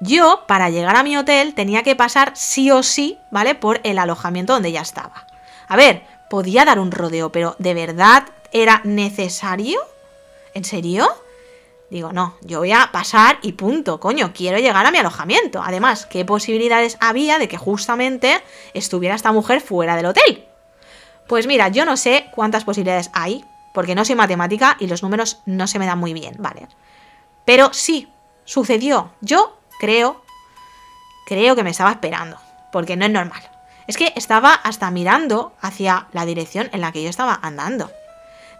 yo, para llegar a mi hotel, tenía que pasar sí o sí, ¿vale? Por el alojamiento donde ya estaba. A ver, podía dar un rodeo, pero ¿de verdad era necesario? ¿En serio? Digo, no, yo voy a pasar y punto, coño, quiero llegar a mi alojamiento. Además, ¿qué posibilidades había de que justamente estuviera esta mujer fuera del hotel? Pues mira, yo no sé cuántas posibilidades hay, porque no soy matemática y los números no se me dan muy bien, ¿vale? Pero sí, sucedió. Yo creo, creo que me estaba esperando, porque no es normal. Es que estaba hasta mirando hacia la dirección en la que yo estaba andando.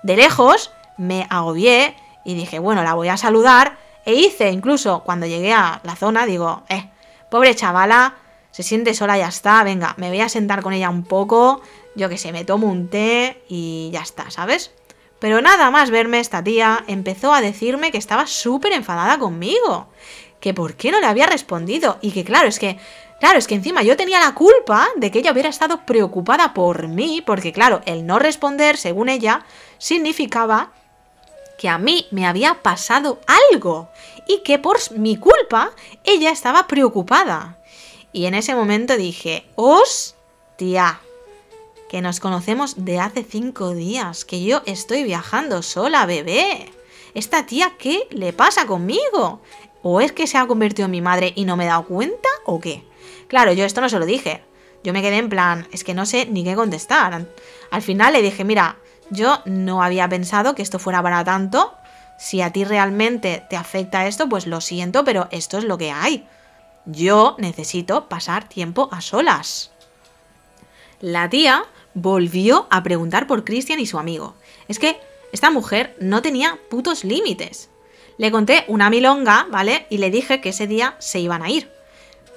De lejos me agobié y dije, bueno, la voy a saludar. E hice, incluso cuando llegué a la zona, digo, eh, pobre chavala, se siente sola, ya está, venga, me voy a sentar con ella un poco, yo que sé, me tomo un té y ya está, ¿sabes? Pero nada más verme esta tía empezó a decirme que estaba súper enfadada conmigo, que por qué no le había respondido y que claro, es que Claro, es que encima yo tenía la culpa de que ella hubiera estado preocupada por mí, porque claro, el no responder, según ella, significaba que a mí me había pasado algo y que por mi culpa ella estaba preocupada. Y en ese momento dije, hostia, que nos conocemos de hace cinco días, que yo estoy viajando sola, bebé. ¿Esta tía qué le pasa conmigo? ¿O es que se ha convertido en mi madre y no me he dado cuenta? ¿O qué? Claro, yo esto no se lo dije. Yo me quedé en plan, es que no sé ni qué contestar. Al final le dije, mira, yo no había pensado que esto fuera para tanto. Si a ti realmente te afecta esto, pues lo siento, pero esto es lo que hay. Yo necesito pasar tiempo a solas. La tía volvió a preguntar por Christian y su amigo. Es que esta mujer no tenía putos límites. Le conté una milonga, ¿vale? Y le dije que ese día se iban a ir.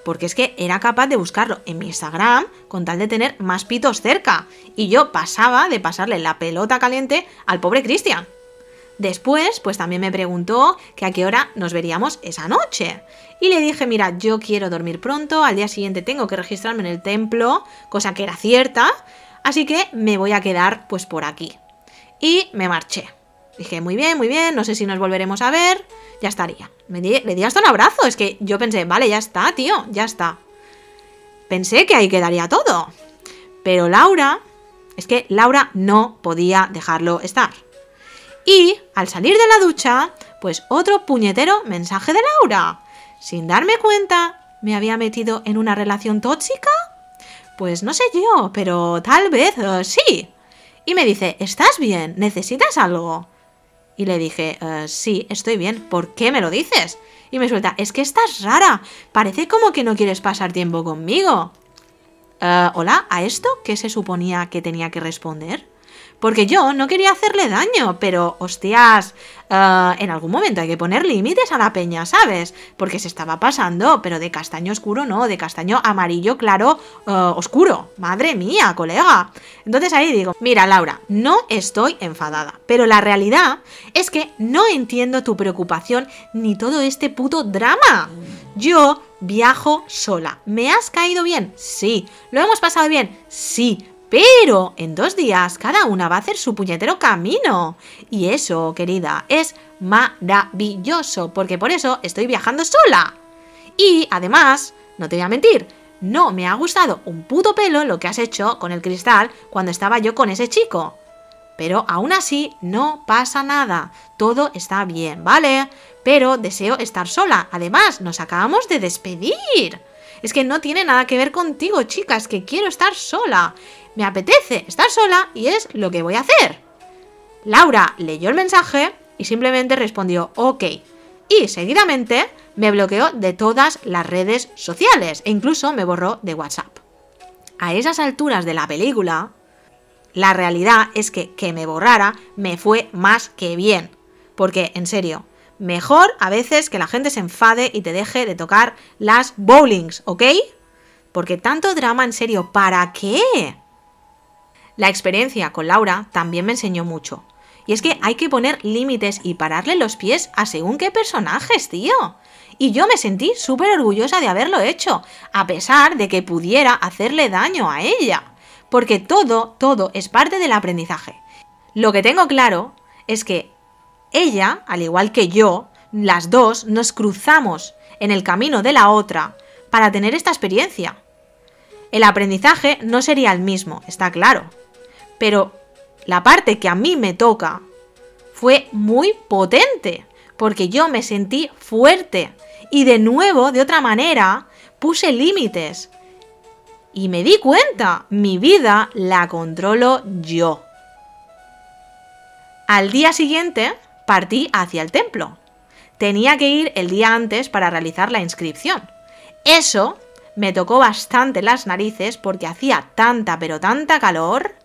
Porque es que era capaz de buscarlo en mi Instagram con tal de tener más pitos cerca. Y yo pasaba de pasarle la pelota caliente al pobre Cristian. Después, pues también me preguntó que a qué hora nos veríamos esa noche. Y le dije, mira, yo quiero dormir pronto, al día siguiente tengo que registrarme en el templo, cosa que era cierta, así que me voy a quedar pues por aquí. Y me marché. Dije, muy bien, muy bien, no sé si nos volveremos a ver, ya estaría. Me le di hasta un abrazo, es que yo pensé, vale, ya está, tío, ya está. Pensé que ahí quedaría todo. Pero Laura, es que Laura no podía dejarlo estar. Y al salir de la ducha, pues otro puñetero mensaje de Laura. Sin darme cuenta, ¿me había metido en una relación tóxica? Pues no sé yo, pero tal vez eh, sí. Y me dice, ¿estás bien? ¿Necesitas algo? Y le dije, eh, sí, estoy bien, ¿por qué me lo dices? Y me suelta, es que estás rara, parece como que no quieres pasar tiempo conmigo. Eh, Hola, ¿a esto qué se suponía que tenía que responder? Porque yo no quería hacerle daño, pero hostias, uh, en algún momento hay que poner límites a la peña, ¿sabes? Porque se estaba pasando, pero de castaño oscuro no, de castaño amarillo claro uh, oscuro. Madre mía, colega. Entonces ahí digo, mira Laura, no estoy enfadada, pero la realidad es que no entiendo tu preocupación ni todo este puto drama. Yo viajo sola. ¿Me has caído bien? Sí. ¿Lo hemos pasado bien? Sí. Pero en dos días cada una va a hacer su puñetero camino. Y eso, querida, es maravilloso, porque por eso estoy viajando sola. Y además, no te voy a mentir, no me ha gustado un puto pelo lo que has hecho con el cristal cuando estaba yo con ese chico. Pero aún así no pasa nada, todo está bien, ¿vale? Pero deseo estar sola, además nos acabamos de despedir. Es que no tiene nada que ver contigo, chicas, que quiero estar sola me apetece estar sola y es lo que voy a hacer. Laura leyó el mensaje y simplemente respondió ok. Y seguidamente me bloqueó de todas las redes sociales e incluso me borró de WhatsApp. A esas alturas de la película, la realidad es que que me borrara me fue más que bien. Porque, en serio, mejor a veces que la gente se enfade y te deje de tocar las bowlings, ¿ok? Porque tanto drama, en serio, ¿para qué? La experiencia con Laura también me enseñó mucho. Y es que hay que poner límites y pararle los pies a según qué personajes, tío. Y yo me sentí súper orgullosa de haberlo hecho, a pesar de que pudiera hacerle daño a ella. Porque todo, todo es parte del aprendizaje. Lo que tengo claro es que ella, al igual que yo, las dos nos cruzamos en el camino de la otra para tener esta experiencia. El aprendizaje no sería el mismo, está claro, pero la parte que a mí me toca fue muy potente, porque yo me sentí fuerte y de nuevo, de otra manera, puse límites. Y me di cuenta, mi vida la controlo yo. Al día siguiente partí hacia el templo. Tenía que ir el día antes para realizar la inscripción. Eso me tocó bastante las narices porque hacía tanta pero tanta calor.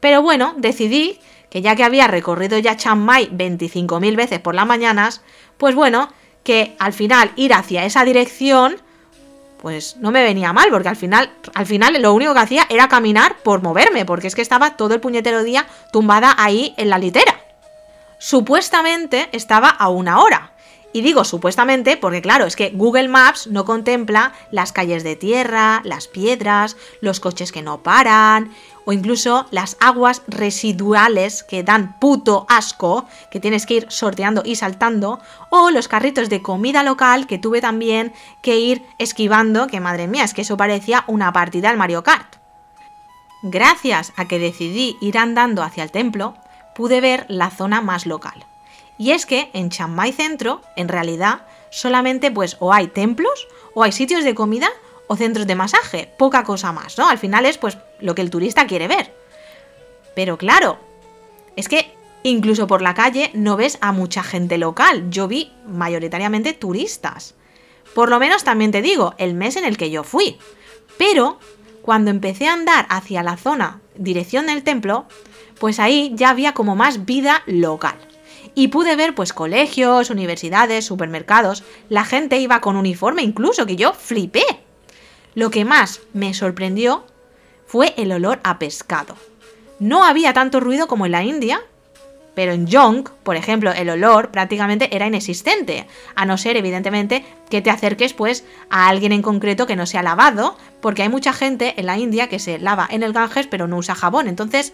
Pero bueno, decidí que ya que había recorrido ya Chiang Mai 25.000 veces por las mañanas, pues bueno, que al final ir hacia esa dirección, pues no me venía mal, porque al final, al final lo único que hacía era caminar por moverme, porque es que estaba todo el puñetero día tumbada ahí en la litera. Supuestamente estaba a una hora, y digo supuestamente porque claro, es que Google Maps no contempla las calles de tierra, las piedras, los coches que no paran, o incluso las aguas residuales que dan puto asco, que tienes que ir sorteando y saltando, o los carritos de comida local que tuve también que ir esquivando, que madre mía, es que eso parecía una partida al Mario Kart. Gracias a que decidí ir andando hacia el templo, pude ver la zona más local y es que en Chiang Mai Centro, en realidad, solamente pues o hay templos, o hay sitios de comida, o centros de masaje, poca cosa más, ¿no? Al final es pues lo que el turista quiere ver. Pero claro, es que incluso por la calle no ves a mucha gente local, yo vi mayoritariamente turistas. Por lo menos también te digo, el mes en el que yo fui. Pero cuando empecé a andar hacia la zona dirección del templo, pues ahí ya había como más vida local y pude ver pues colegios, universidades, supermercados, la gente iba con uniforme incluso, que yo flipé. Lo que más me sorprendió fue el olor a pescado. No había tanto ruido como en la India, pero en Yong, por ejemplo, el olor prácticamente era inexistente, a no ser evidentemente que te acerques pues a alguien en concreto que no sea lavado, porque hay mucha gente en la India que se lava en el Ganges pero no usa jabón, entonces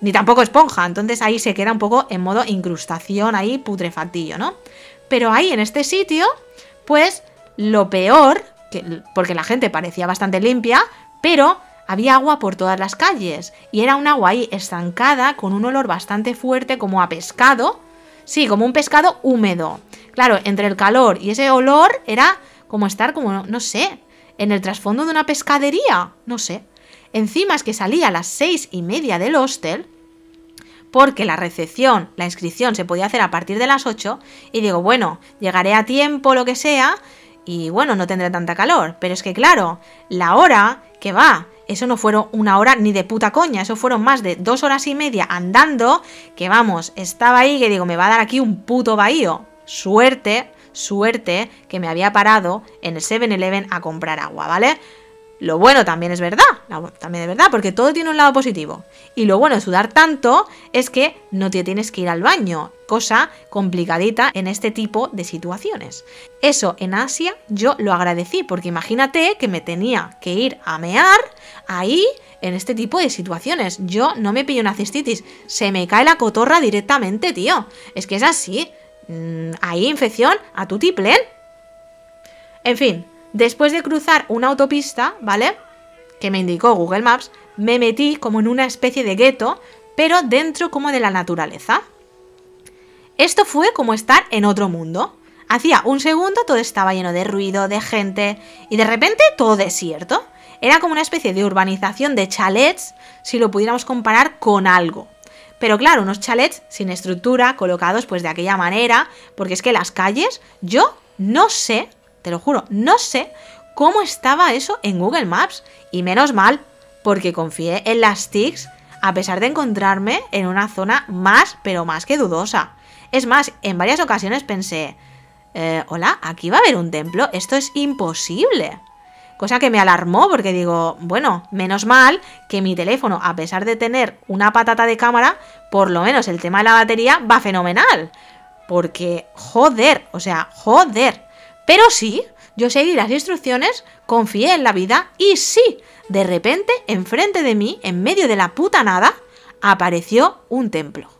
ni tampoco esponja, entonces ahí se queda un poco en modo incrustación, ahí putrefactillo, ¿no? Pero ahí en este sitio, pues lo peor, que, porque la gente parecía bastante limpia, pero había agua por todas las calles y era un agua ahí estancada con un olor bastante fuerte como a pescado, sí, como un pescado húmedo. Claro, entre el calor y ese olor era como estar como, no sé, en el trasfondo de una pescadería, no sé. Encima es que salía a las seis y media del hostel, porque la recepción, la inscripción se podía hacer a partir de las 8, y digo, bueno, llegaré a tiempo, lo que sea, y bueno, no tendré tanta calor. Pero es que claro, la hora que va, eso no fueron una hora ni de puta coña, eso fueron más de dos horas y media andando, que vamos, estaba ahí que digo, me va a dar aquí un puto bahío. Suerte, suerte que me había parado en el 7-Eleven a comprar agua, ¿vale? Lo bueno también es verdad, también es verdad, porque todo tiene un lado positivo. Y lo bueno de sudar tanto es que no te tienes que ir al baño, cosa complicadita en este tipo de situaciones. Eso en Asia yo lo agradecí, porque imagínate que me tenía que ir a mear ahí en este tipo de situaciones. Yo no me pillo una cistitis, se me cae la cotorra directamente, tío. Es que es así. Mm, ahí infección a tu tiplen. En fin, Después de cruzar una autopista, ¿vale? Que me indicó Google Maps, me metí como en una especie de gueto, pero dentro como de la naturaleza. Esto fue como estar en otro mundo. Hacía un segundo todo estaba lleno de ruido, de gente, y de repente todo desierto. Era como una especie de urbanización de chalets, si lo pudiéramos comparar con algo. Pero claro, unos chalets sin estructura, colocados pues de aquella manera, porque es que las calles, yo no sé te lo juro, no sé cómo estaba eso en Google Maps. Y menos mal, porque confié en las TICs a pesar de encontrarme en una zona más, pero más que dudosa. Es más, en varias ocasiones pensé, eh, hola, aquí va a haber un templo, esto es imposible. Cosa que me alarmó porque digo, bueno, menos mal que mi teléfono, a pesar de tener una patata de cámara, por lo menos el tema de la batería va fenomenal. Porque, joder, o sea, joder. Pero sí, yo seguí las instrucciones, confié en la vida y sí, de repente, enfrente de mí, en medio de la puta nada, apareció un templo.